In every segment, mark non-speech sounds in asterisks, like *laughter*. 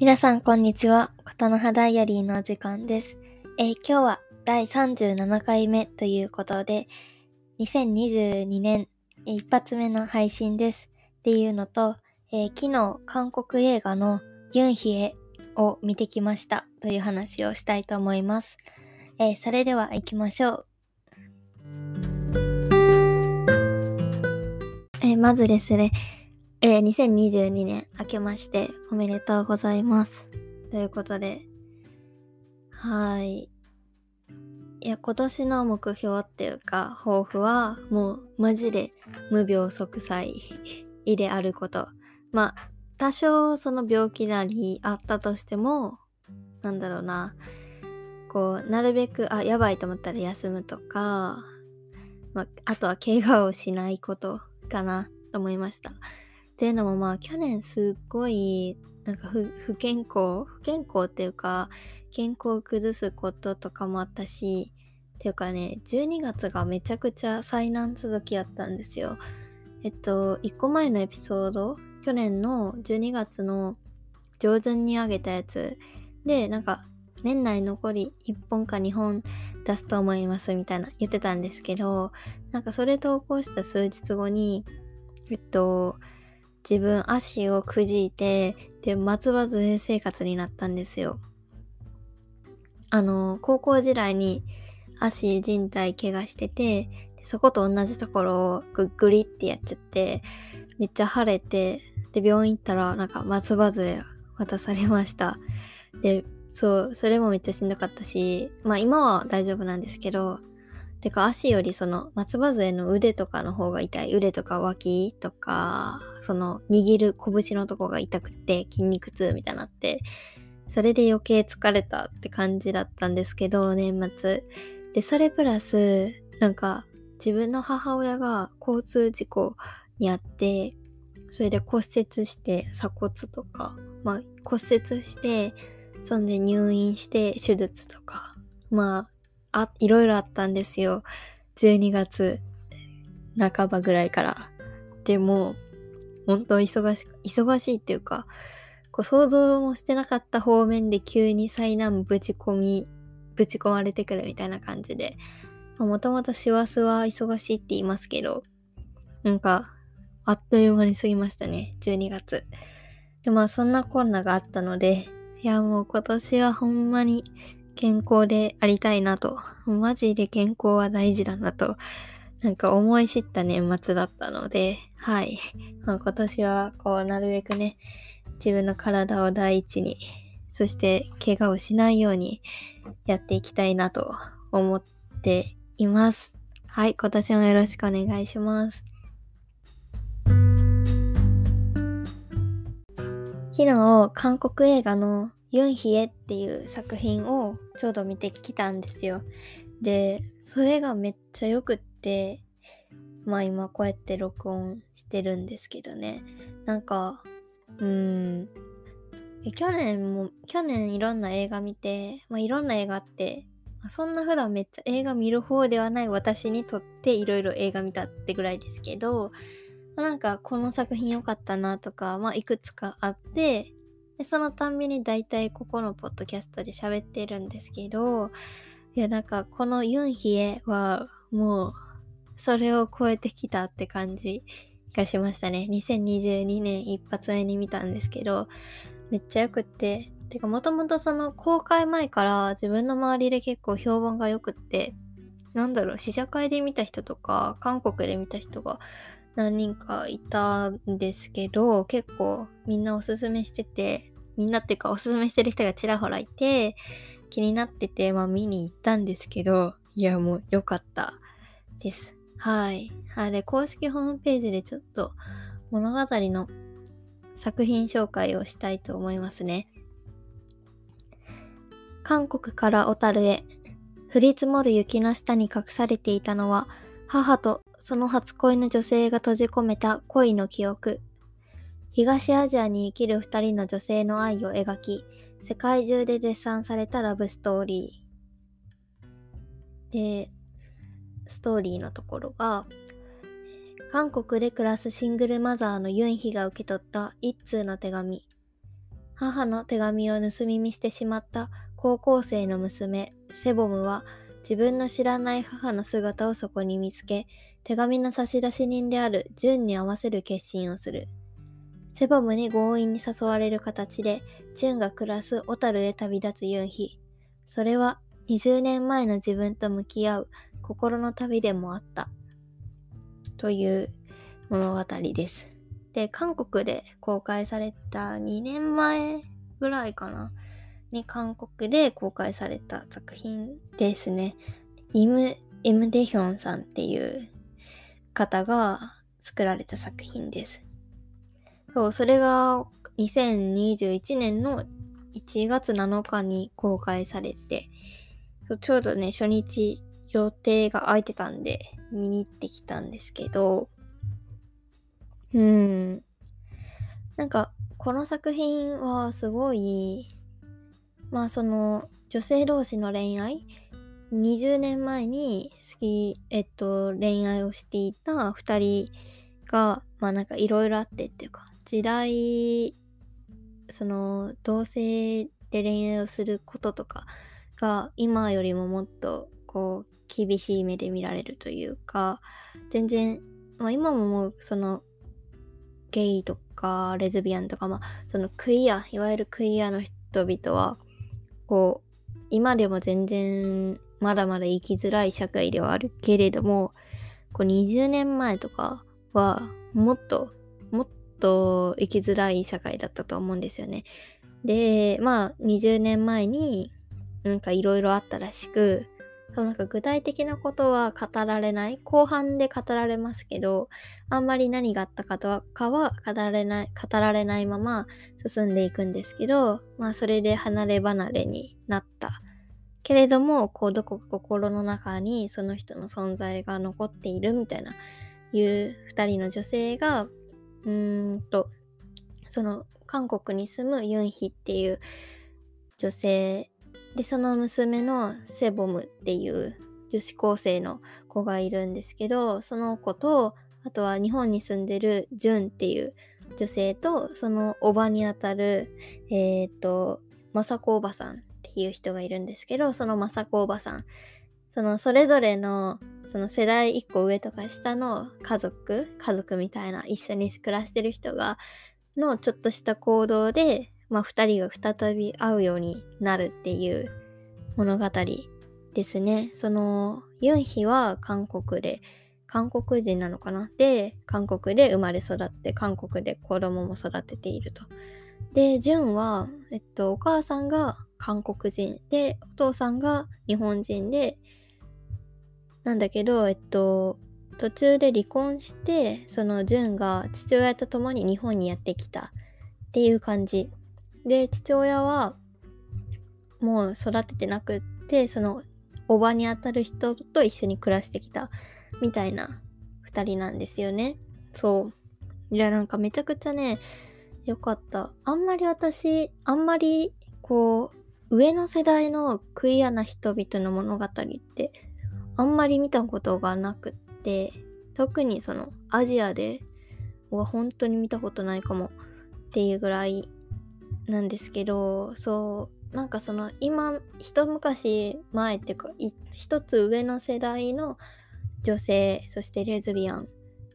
皆さん、こんにちは。ことの葉ダイアリーのお時間です。えー今日は第37回目ということで、2022年一発目の配信です。っていうのと、えー昨日、韓国映画のユンヒエを見てきましたという話をしたいと思います。えーそれでは行きましょう。えまずですね、えー2022年明けましておめでとうございます。ということで、はい。いや、今年の目標っていうか、抱負は、もう、マジで無病息災であること。まあ、多少その病気なりあったとしても、なんだろうな、こう、なるべく、あ、やばいと思ったら休むとか、まあ、あとは怪我をしないことかなと思いました。っていうのもまあ去年すっごいなんか不健康不健康っていうか健康を崩すこととかもあったしっていうかね12月がめちゃくちゃ災難続きやったんですよ。えっと1個前のエピソード去年の12月の上旬に上げたやつでなんか年内残り1本か2本出すと思いますみたいな言ってたんですけどなんかそれ投稿した数日後にえっと自分足をくじいてで松葉杖生活になったんですよ。あの高校時代に足靭帯怪我しててそこと同じところをグッグリってやっちゃってめっちゃ腫れてで病院行ったらなんか松葉杖渡されました。でそうそれもめっちゃしんどかったしまあ今は大丈夫なんですけどてか足よりその松葉杖の腕とかの方が痛い。腕とか脇とかその握る拳のとこが痛くて筋肉痛みたいになってそれで余計疲れたって感じだったんですけど年末。でそれプラスなんか自分の母親が交通事故にあってそれで骨折して鎖骨とか、まあ、骨折してそんで入院して手術とかまああ、いろいろあったんですよ。12月半ばぐらいから。でも、本当忙し、忙しいっていうか、こう想像もしてなかった方面で急に災難ぶち込み、ぶち込まれてくるみたいな感じで。もともと師走は忙しいって言いますけど、なんか、あっという間に過ぎましたね、12月。で、まあそんなこんながあったので、いやもう今年はほんまに健康でありたいなと、マジで健康は大事だなと、なんか思い知った年末だったので、はい。まあ、今年はこうなるべくね、自分の体を第一に、そして怪我をしないようにやっていきたいなと思っています。はい、今年もよろしくお願いします。昨日、韓国映画のユンヒエっていう作品をちょうど見てきたんですよ。で、それがめっちゃ良くって、まあ今こうやって録音してるんですけどね。なんか、うーん。去年も、去年いろんな映画見て、まあいろんな映画あって、まあそんな普段めっちゃ映画見る方ではない私にとっていろいろ映画見たってぐらいですけど、まあなんかこの作品良かったなとか、まあいくつかあって、でそのたんびに大体ここのポッドキャストで喋ってるんですけど、いやなんかこのユンヒエはもうそれを超えてきたって感じがしましたね。2022年一発目に見たんですけど、めっちゃよくって、てかもともとその公開前から自分の周りで結構評判が良くって、なんだろう、試写会で見た人とか、韓国で見た人が何人かいたんですけど、結構みんなおすすめしてて、みんなっていうかおすすめしてる人がちらほらいて、気になってて、まあ見に行ったんですけど、いやもう良かったです。はい。はい。で、公式ホームページでちょっと物語の作品紹介をしたいと思いますね。韓国から小樽へ降り積もる雪の下に隠されていたのは母とその初恋の女性が閉じ込めた恋の記憶。東アジアに生きる二人の女性の愛を描き、世界中で絶賛されたラブストーリー。で、ストーリーのところが、韓国で暮らすシングルマザーのユンヒが受け取った一通の手紙。母の手紙を盗み見してしまった高校生の娘、セボムは自分の知らない母の姿をそこに見つけ、手紙の差出人であるジュンに合わせる決心をする。セボムに強引に誘われる形で、ジュンが暮らす小樽へ旅立つユンヒ。それは20年前の自分と向き合う心の旅でもあった。という物語です。で、韓国で公開された2年前ぐらいかなに韓国で公開された作品ですね。イム・エム・デヒョンさんっていう方が作られた作品です。そう、それが2021年の1月7日に公開されて、ちょうどね、初日予定が空いてたんで見に行ってきたんですけど、うん。なんか、この作品はすごい、まあその、女性同士の恋愛20年前に好き、えっと、恋愛をしていた2人が、まあなんかいろいろあってっていうか、時代、その、同性で恋愛をすることとかが今よりももっとこう厳しい目で見られるというか全然、まあ、今ももうそのゲイとかレズビアンとか、まあ、そのクイアいわゆるクイアの人々はこう今でも全然まだまだ生きづらい社会ではあるけれどもこう20年前とかはもっとと生きづらい社会だったと思うんですよね。でまあ20年前になんかいろいろあったらしくそうなんか具体的なことは語られない後半で語られますけどあんまり何があったかとかは語られない語られないまま進んでいくんですけどまあそれで離れ離れになったけれどもこうどこか心の中にその人の存在が残っているみたいないう2人の女性がうーんとその韓国に住むユンヒっていう女性でその娘のセボムっていう女子高生の子がいるんですけどその子とあとは日本に住んでるジュンっていう女性とそのおばにあたるえっ、ー、と雅子おばさんっていう人がいるんですけどその雅子おばさん。そのそれぞれのその世代1個上とか下の家族家族みたいな一緒に暮らしてる人がのちょっとした行動でまあ、2人が再び会うようになるっていう物語ですね。そのユンヒは韓国で韓国人なのかな？で韓国で生まれ育って韓国で子供も育てていると。でジュンは、えっと、お母さんが韓国人でお父さんが日本人でなんだけどえっと途中で離婚してそのジュンが父親と共に日本にやってきたっていう感じ。で父親はもう育ててなくってそのおばにあたる人と一緒に暮らしてきたみたいな2人なんですよね。そう。いやなんかめちゃくちゃねよかった。あんまり私あんまりこう上の世代のクイアな人々の物語ってあんまり見たことがなくって特にそのアジアでは本当に見たことないかもっていうぐらいなんですけどそうなんかその今一昔前っていうか一つ上の世代の女性そしてレズビアン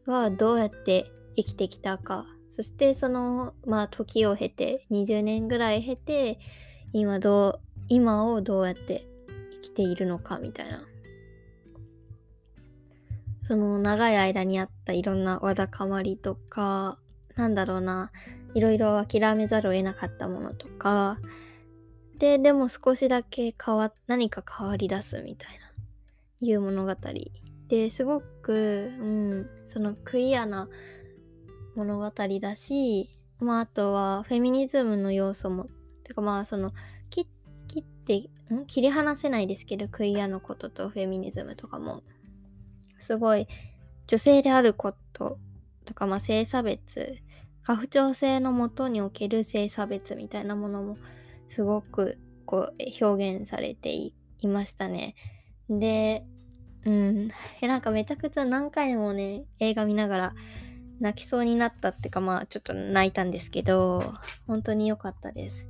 はどうやって生きてきたかそしてそのまあ時を経て20年ぐらい経て今どう今をどうやって生きているのかみたいなその長い間にあったいろんなわだかまりとかなんだろうないろいろ諦めざるを得なかったものとかででも少しだけ変わ何か変わり出すみたいないう物語。ですごく、うん、そのクイアな物語だし、まあ、あとはフェミニズムの要素もてかまあその切ってん？切り離せないですけどクイアのこととフェミニズムとかも。すごい女性であることとか、まあ、性差別家父長制のもとにおける性差別みたいなものもすごくこう表現されていましたね。で、うん、なんかめちゃくちゃ何回もね、映画見ながら泣きそうになったっていうかまあちょっと泣いたんですけど本当に良かったです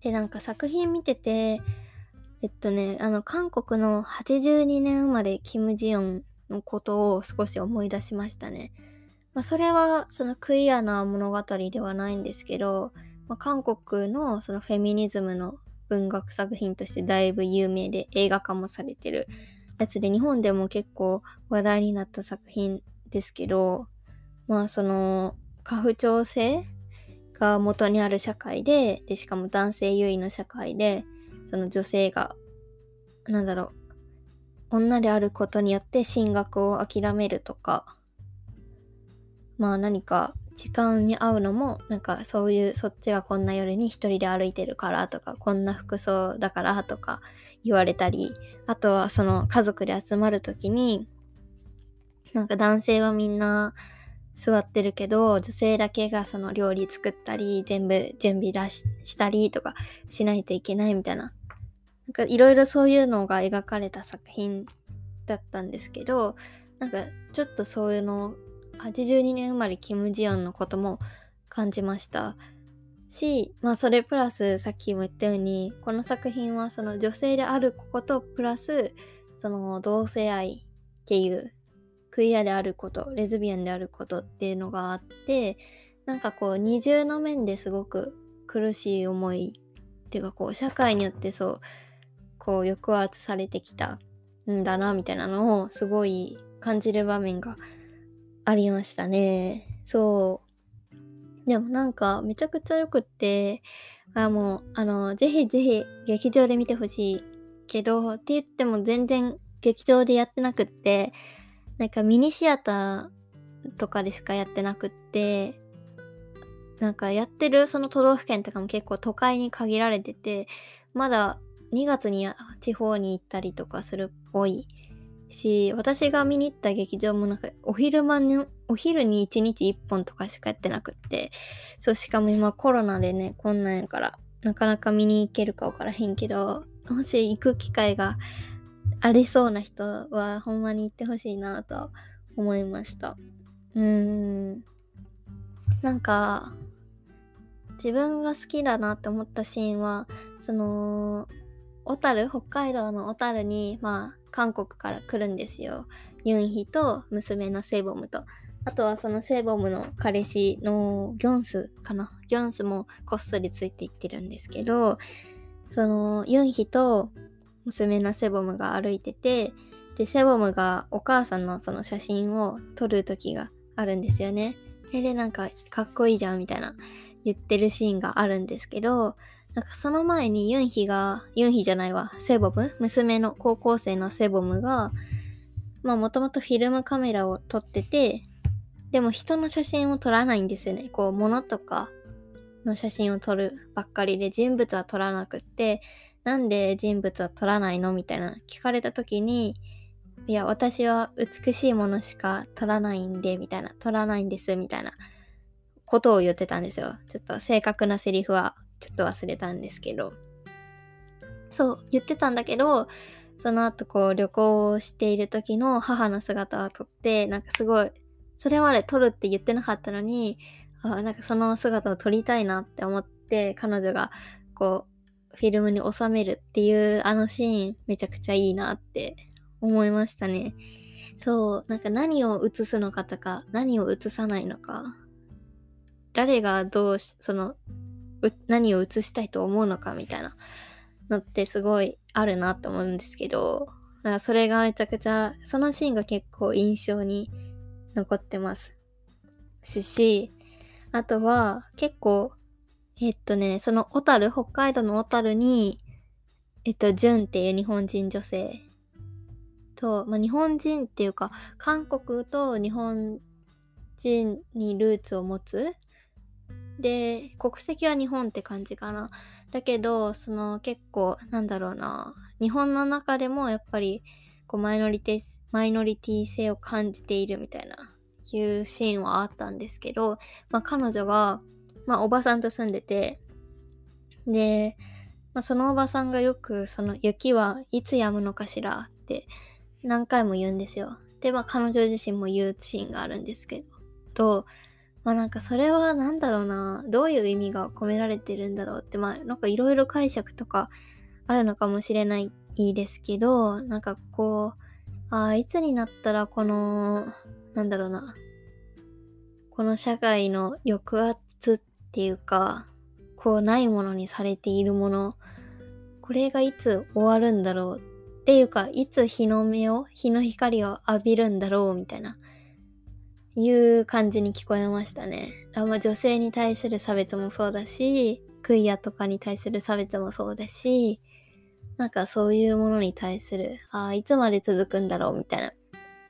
でなんか作品見ててえっとねあの韓国の82年生まれキム・ジヨンのことを少し思い出しましたね、まあ、それはそのクイアな物語ではないんですけど、まあ、韓国のそのフェミニズムの文学作品としてだいぶ有名で映画化もされてる。やつで日本でも結構話題になった作品ですけどまあその家父長制が元にある社会ででしかも男性優位の社会でその女性がなんだろう女であることによって進学を諦めるとかまあ何か時間に会うのもなんかそういうそっちがこんな夜に一人で歩いてるからとかこんな服装だからとか言われたりあとはその家族で集まる時になんか男性はみんな座ってるけど女性だけがその料理作ったり全部準備出ししたりとかしないといけないみたいないろいろそういうのが描かれた作品だったんですけどなんかちょっとそういうの82年生まれキム・ジヨンのことも感じました。し、まあそれプラスさっきも言ったようにこの作品はその女性であることプラスその同性愛っていうクイアであることレズビアンであることっていうのがあってなんかこう二重の面ですごく苦しい思いっていうかこう社会によってそうこう抑圧されてきたんだなみたいなのをすごい感じる場面がありましたね。そう。でもなんかめちゃくちゃよくって、あもう、あの、ぜひぜひ劇場で見てほしいけど、って言っても全然劇場でやってなくって、なんかミニシアターとかでしかやってなくって、なんかやってるその都道府県とかも結構都会に限られてて、まだ2月に地方に行ったりとかするっぽいし、私が見に行った劇場もなんかお昼間に、お昼に1日1本とかしかやってなくって、そう、しかも今コロナでね、こんなんやから、なかなか見に行けるかわからへんけど、もし行く機会がありそうな人は、ほんまに行ってほしいなと思いました。うーん。なんか、自分が好きだなって思ったシーンは、その、小樽、北海道の小樽に、まあ、韓国から来るんですよ。ユンヒと娘のセイボムと。あとはそのセイボムの彼氏のギョンスかな。ギョンスもこっそりついていってるんですけど、そのユンヒと娘のセボムが歩いてて、で、セボムがお母さんのその写真を撮る時があるんですよね。で、なんかかっこいいじゃんみたいな言ってるシーンがあるんですけど、なんかその前にユンヒが、ユンヒじゃないわ、セボム娘の高校生のセボムが、まあもともとフィルムカメラを撮ってて、でも人の写真を撮らないんですよね。こう物とかの写真を撮るばっかりで人物は撮らなくって、なんで人物は撮らないの？みたいな聞かれた時に、いや、私は美しいものしか撮らないんで、みたいな、撮らないんです、みたいなことを言ってたんですよ。ちょっと正確なセリフはちょっと忘れたんですけど。そう、言ってたんだけど、その後こう旅行をしている時の母の姿を撮って、なんかすごい、それまで撮るって言ってなかったのに、あなんかその姿を撮りたいなって思って、彼女がこう、フィルムに収めるっていうあのシーンめちゃくちゃいいなって思いましたね。そう、なんか何を映すのかとか、何を映さないのか、誰がどうその何を映したいと思うのかみたいなのってすごいあるなって思うんですけど、だかそれがめちゃくちゃ、そのシーンが結構印象に残ってますし、あとは結構、えっとね、その小樽、北海道の小樽に、えっと、ジュンっていう日本人女性と、まあ、日本人っていうか、韓国と日本人にルーツを持つで国籍は日本って感じかなだけどその結構なんだろうな日本の中でもやっぱりこうマイノリティマイノリティ性を感じているみたいないうシーンはあったんですけど、まあ、彼女が、まあ、おばさんと住んでてで、まあ、そのおばさんがよくその雪はいつ止むのかしらって何回も言うんですよ。で、まあ彼女自身も言うシーンがあるんですけど、まあなんかそれは何だろうな、どういう意味が込められてるんだろうって、まあなんかいろいろ解釈とかあるのかもしれないですけど、なんかこう、ああ、いつになったらこの、なんだろうな、この社会の抑圧っていうか、こうないものにされているもの、これがいつ終わるんだろうっていうか、いつ日の目を、日の光を浴びるんだろうみたいな、いう感じに聞こえましたね。あまあ、女性に対する差別もそうだし、クイアとかに対する差別もそうだし、なんかそういうものに対する、ああ、いつまで続くんだろうみたいな。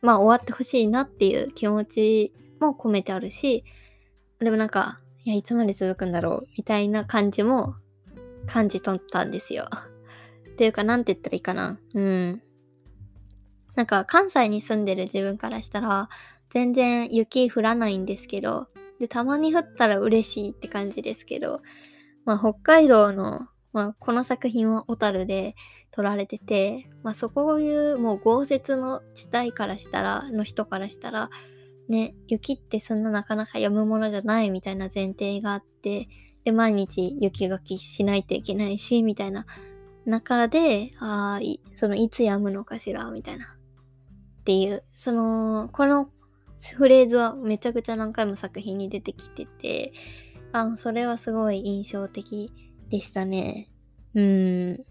まあ終わってほしいなっていう気持ちも込めてあるし、でもなんか、いや、いつまで続くんだろうみたいな感じも感じ取ったんですよ。っていうか、なんて言ったらいいかな。うん。なんか関西に住んでる自分からしたら、全然雪降らないんですけど、で、たまに降ったら嬉しいって感じですけど、まあ北海道のまあ、この作品は小樽で撮られてて、まあ、そこいうもう豪雪の地帯からしたら、の人からしたら、ね、雪ってそんななかなか読むものじゃないみたいな前提があって、で、毎日雪書きしないといけないし、みたいな中で、ああ、そのいつ読むのかしら、みたいな。っていう、その、このフレーズはめちゃくちゃ何回も作品に出てきてて、あそれはすごい印象的でしたね。うん。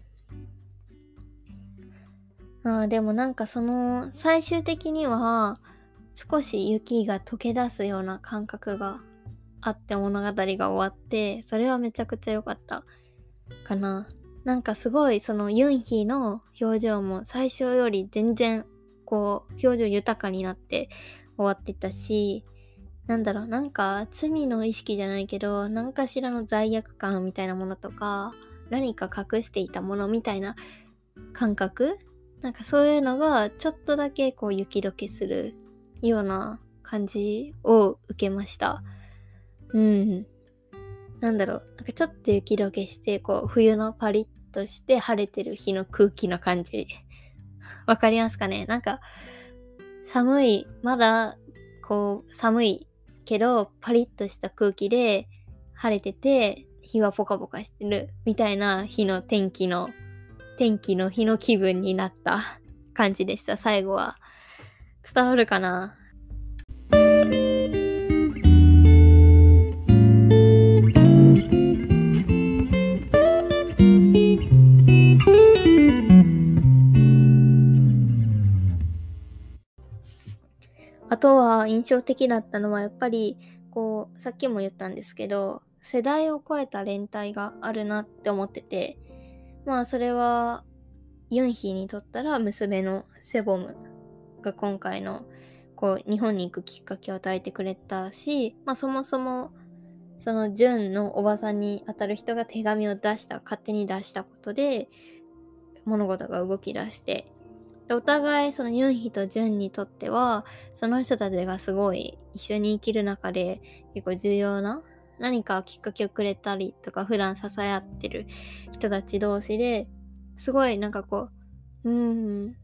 あでもなんかその最終的には少し雪が溶け出すような感覚があって物語が終わってそれはめちゃくちゃ良かったかな。なんかすごいそのユンヒの表情も最初より全然こう表情豊かになって終わってたしなんだろう、なんか罪の意識じゃないけど、何かしらの罪悪感みたいなものとか、何か隠していたものみたいな感覚？なんかそういうのがちょっとだけこう雪解けするような感じを受けました。うん。なんだろう、なんかちょっと雪解けして、こう冬のパリッとして晴れてる日の空気の感じ。わかりますかね？なんか寒い、まだこう寒いけどパリッとした空気で晴れてて日はポカポカしてるみたいな日の天気の天気の日の気分になった感じでした。最後は伝わるかな？とは印象的だったのはやっぱりこうさっきも言ったんですけど世代を超えた連帯があるなって思っててまあそれはユンヒにとったら娘のセボムが今回のこう日本に行くきっかけを与えてくれたし、まあ、そもそもそのジュンのおばさんにあたる人が手紙を出した勝手に出したことで物事が動き出してお互いそのユンヒとジュンにとってはその人たちがすごい一緒に生きる中で結構重要な何かきっかけをくれたりとか普段支え合ってる人たち同士ですごいなんかこううん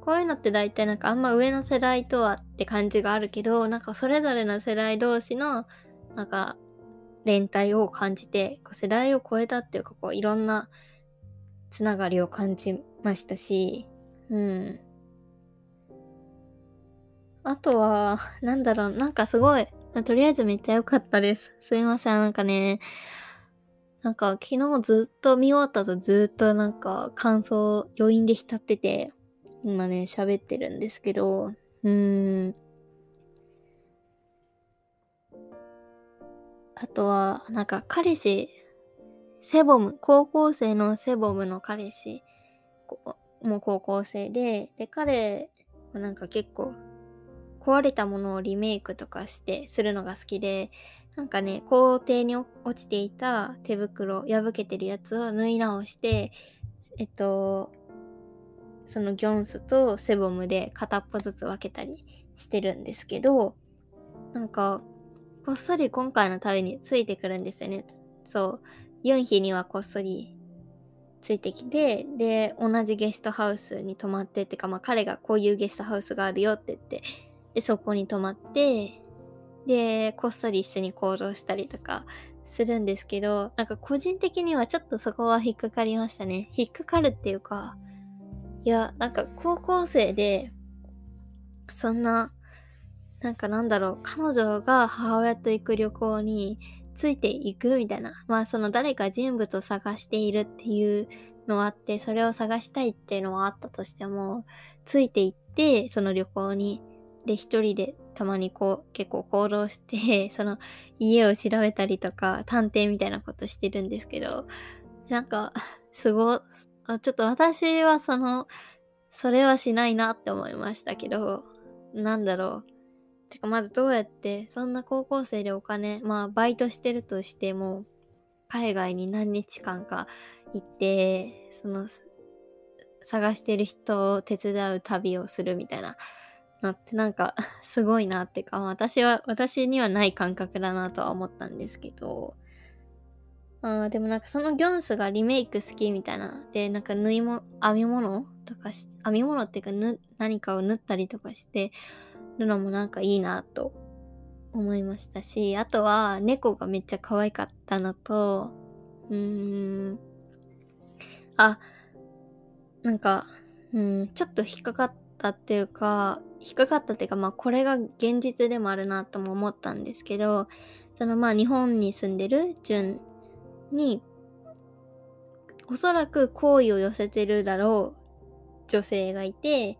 こういうのって大体なんかあんま上の世代とはって感じがあるけどなんかそれぞれの世代同士のなんか連帯を感じて世代を超えたっていうかこういろんなつながりを感じましたし、うん。あとは、なんだろう、なんかすごい、とりあえずめっちゃ良かったです。すいません、なんかね、なんか昨日ずっと見終わったとずっとなんか感想、余韻で浸ってて、今ね、喋ってるんですけど、うーん。あとは、なんか彼氏セボム、高校生のセボムの彼氏もう高校生で、で、彼はなんか結構壊れたものをリメイクとかしてするのが好きで、なんかね、校庭に落ちていた手袋、破けてるやつを縫い直して、えっと、そのギョンスとセボムで片っぽずつ分けたりしてるんですけど、なんか、こっそり今回の旅についてくるんですよね。そう。ユンヒにはこっそりついてきてで同じゲストハウスに泊まってってかまあ彼がこういうゲストハウスがあるよって言ってでそこに泊まってでこっそり一緒に行動したりとかするんですけどなんか個人的にはちょっとそこは引っかかりましたね。引っかかるっていうかいやなんか高校生でそんななんかなんだろう彼女が母親と行く旅行についていくみたいな。まあその誰か人物を探しているっていうのはあって、それを探したいっていうのはあったとしても、ついていって、その旅行に。で、一人でたまにこう結構行動して、*laughs* その家を調べたりとか、探偵みたいなことしてるんですけど、なんか、すご、ちょっと私はその、それはしないなって思いましたけど、なんだろう。てかまずどうやってそんな高校生でお金まあバイトしてるとしても海外に何日間か行ってその探してる人を手伝う旅をするみたいなのってなんか *laughs* すごいなってか私は私にはない感覚だなとは思ったんですけどあでもなんかそのギョンスがリメイク好きみたいなでなんか縫いも編み物とかし編み物っていうか何かを縫ったりとかしてるのもなんかいいなと思いましたし、あとは猫がめっちゃ可愛かったのと、うーん、あ、なんか、うん、ちょっと引っかかったっていうか、引っかかったっていうか、まあこれが現実でもあるなとも思ったんですけど、そのまあ日本に住んでるジュンに、おそらく好意を寄せてるだろう女性がいて、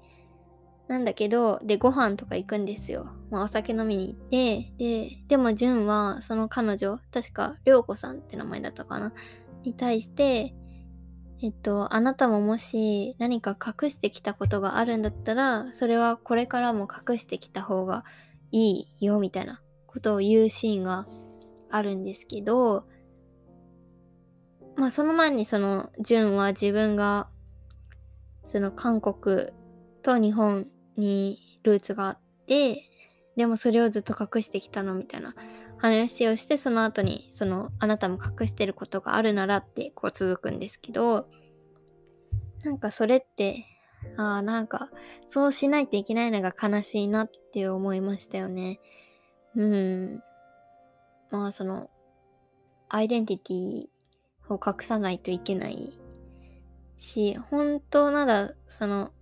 なんだけど、で、ご飯とか行くんですよ。まあ、お酒飲みに行って、で、でも、純は、その彼女、確か、りょうこさんって名前だったかなに対して、えっと、あなたももし何か隠してきたことがあるんだったら、それはこれからも隠してきた方がいいよ、みたいなことを言うシーンがあるんですけど、まあ、その前にその、純は自分が、その韓国と日本にルーツがあってでもそれをずっと隠してきたのみたいな話をしてその後にそのあなたも隠してることがあるならってこう続くんですけどなんかそれってああなんかそうしないといけないのが悲しいなって思いましたよね。うん。まあそのアイデンティティを隠さないといけないし本当ならその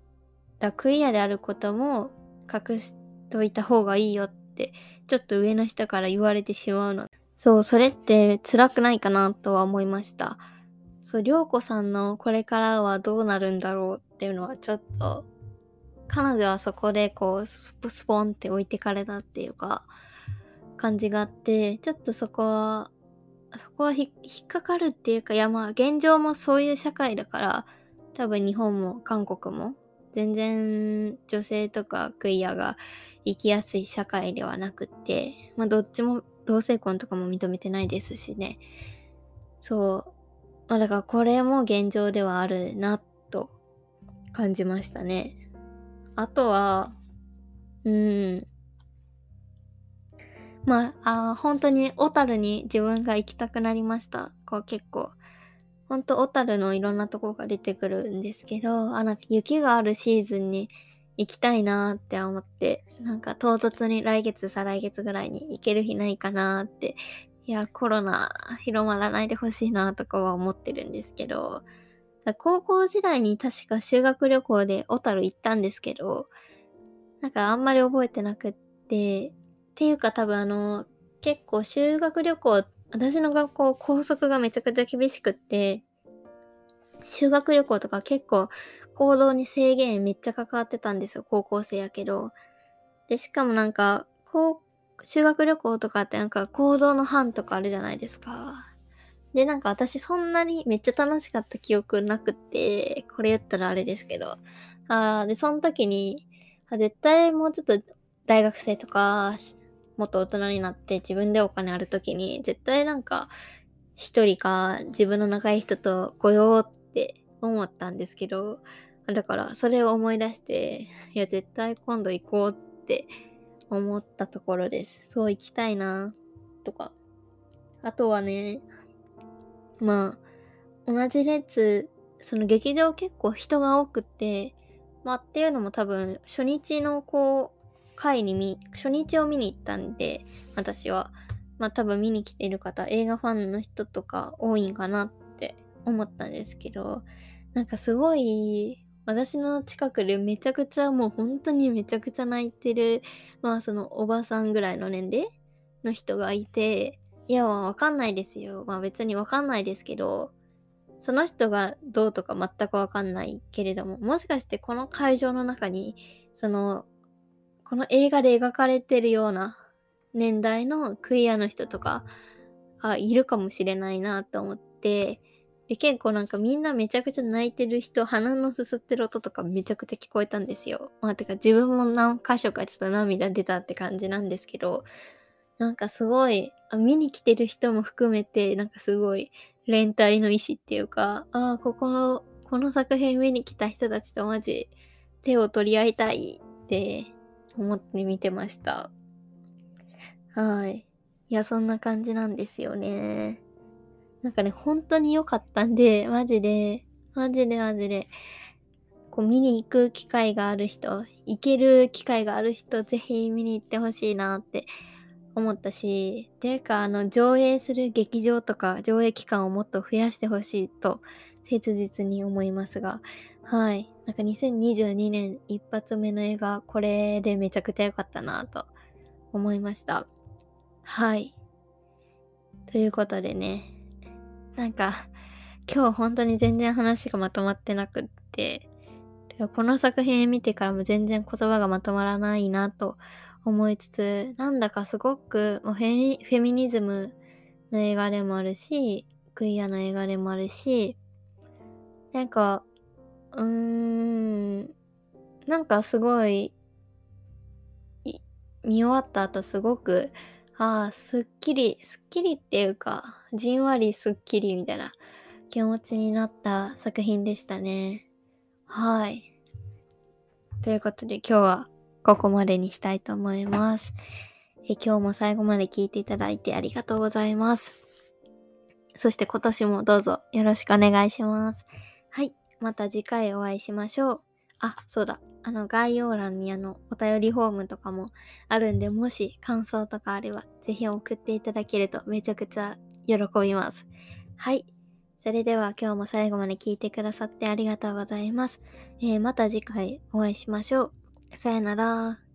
だクイアであることも隠しといた方がいいよってちょっと上の人から言われてしまうの。そう、それって辛くないかなとは思いました。そう、りょうこさんのこれからはどうなるんだろうっていうのはちょっと、彼女はそこでこう、スポンって置いてかれたっていうか、感じがあって、ちょっとそこは、そこは引っかかるっていうか、いやまあ現状もそういう社会だから、多分日本も韓国も全然女性とかクイアが生きやすい社会ではなくって、まあどっちも同性婚とかも認めてないですしね。そう。まあだからこれも現状ではあるなと感じましたね。あとは、うん。まあ、あ本当に小樽に自分が行きたくなりました。こう結構ほんと小樽のいろんなとこが出てくるんですけど、あ、なんか雪があるシーズンに行きたいなーって思って、なんか唐突に来月、再来月ぐらいに行ける日ないかなって、いや、コロナ広まらないでほしいなとかは思ってるんですけど、高校時代に確か修学旅行で小樽行ったんですけど、なんかあんまり覚えてなくって、っていうか多分あの、結構修学旅行私の学校校則がめちゃくちゃ厳しくって、修学旅行とか結構行動に制限めっちゃ関わってたんですよ、高校生やけど。で、しかもなんか、こう、修学旅行とかってなんか行動の班とかあるじゃないですか。で、なんか私そんなにめっちゃ楽しかった記憶なくって、これ言ったらあれですけど。あで、その時に、あ絶対もうちょっと大学生とか、もっと大人になって自分でお金ある時に絶対なんか一人か自分の仲いい人と来ようって思ったんですけどだからそれを思い出していや絶対今度行こうって思ったところですそう行きたいなとかあとはねまあ同じ列その劇場結構人が多くて、まあっていうのも多分初日のこう、回に見、初日を見に行ったんで、私は。まあ多分見に来てる方、映画ファンの人とか多いんかなって思ったんですけど、なんかすごい、私の近くでめちゃくちゃもう本当にめちゃくちゃ泣いてる、まあそのおばさんぐらいの年齢の人がいて、いや、わかんないですよ。まあ別にわかんないですけど、その人がどうとか全くわかんないけれども、もしかしてこの会場の中に、その、この映画で描かれてるような年代のクイアの人とか、あ、いるかもしれないなと思って、で、結構なんかみんなめちゃくちゃ泣いてる人、鼻のすすってる音とかめちゃくちゃ聞こえたんですよ。まあ、てか自分も何箇所かちょっと涙出たって感じなんですけど、なんかすごい、見に来てる人も含めて、なんかすごい連帯の意志っていうか、ああ、ここ、この作品見に来た人たちとマジ手を取り合いたいって思って見てました。はい。いや、そんな感じなんですよね。なんかね、本当に良かったんで、マジで、マジでマジで、こう見に行く機会がある人、行ける機会がある人、ぜひ見に行ってほしいなって思ったし、ていうか、あの、上映する劇場とか上映期間をもっと増やしてほしいと、切実に思いますが、はい。なんか2022年一発目の映画、これでめちゃくちゃ良かったなと思いました。はい。ということでね、なんか、今日本当に全然話がまとまってなくって、この作品見てからも全然言葉がまとまらないなと思いつつ、なんだかすごくフェフェミニズムの映画でもあるし、クイアの映画でもあるし、なんか、うーん、なんかすごい、見終わった後すごく、ああ、すっきり、すっきりっていうか、じんわりすっきりみたいな気持ちになった作品でしたね。はい。ということで今日はここまでにしたいと思います。え今日も最後まで聞いていただいてありがとうございます。そして今年もどうぞよろしくお願いします。はい。また次回お会いしましょう。あ、そうだ。あの概要欄にあのお便りフォームとかもあるんで、もし感想とかあればぜひ送っていただけるとめちゃくちゃ喜びます。はい。それでは今日も最後まで聞いてくださってありがとうございます。えー、また次回お会いしましょう。さよなら。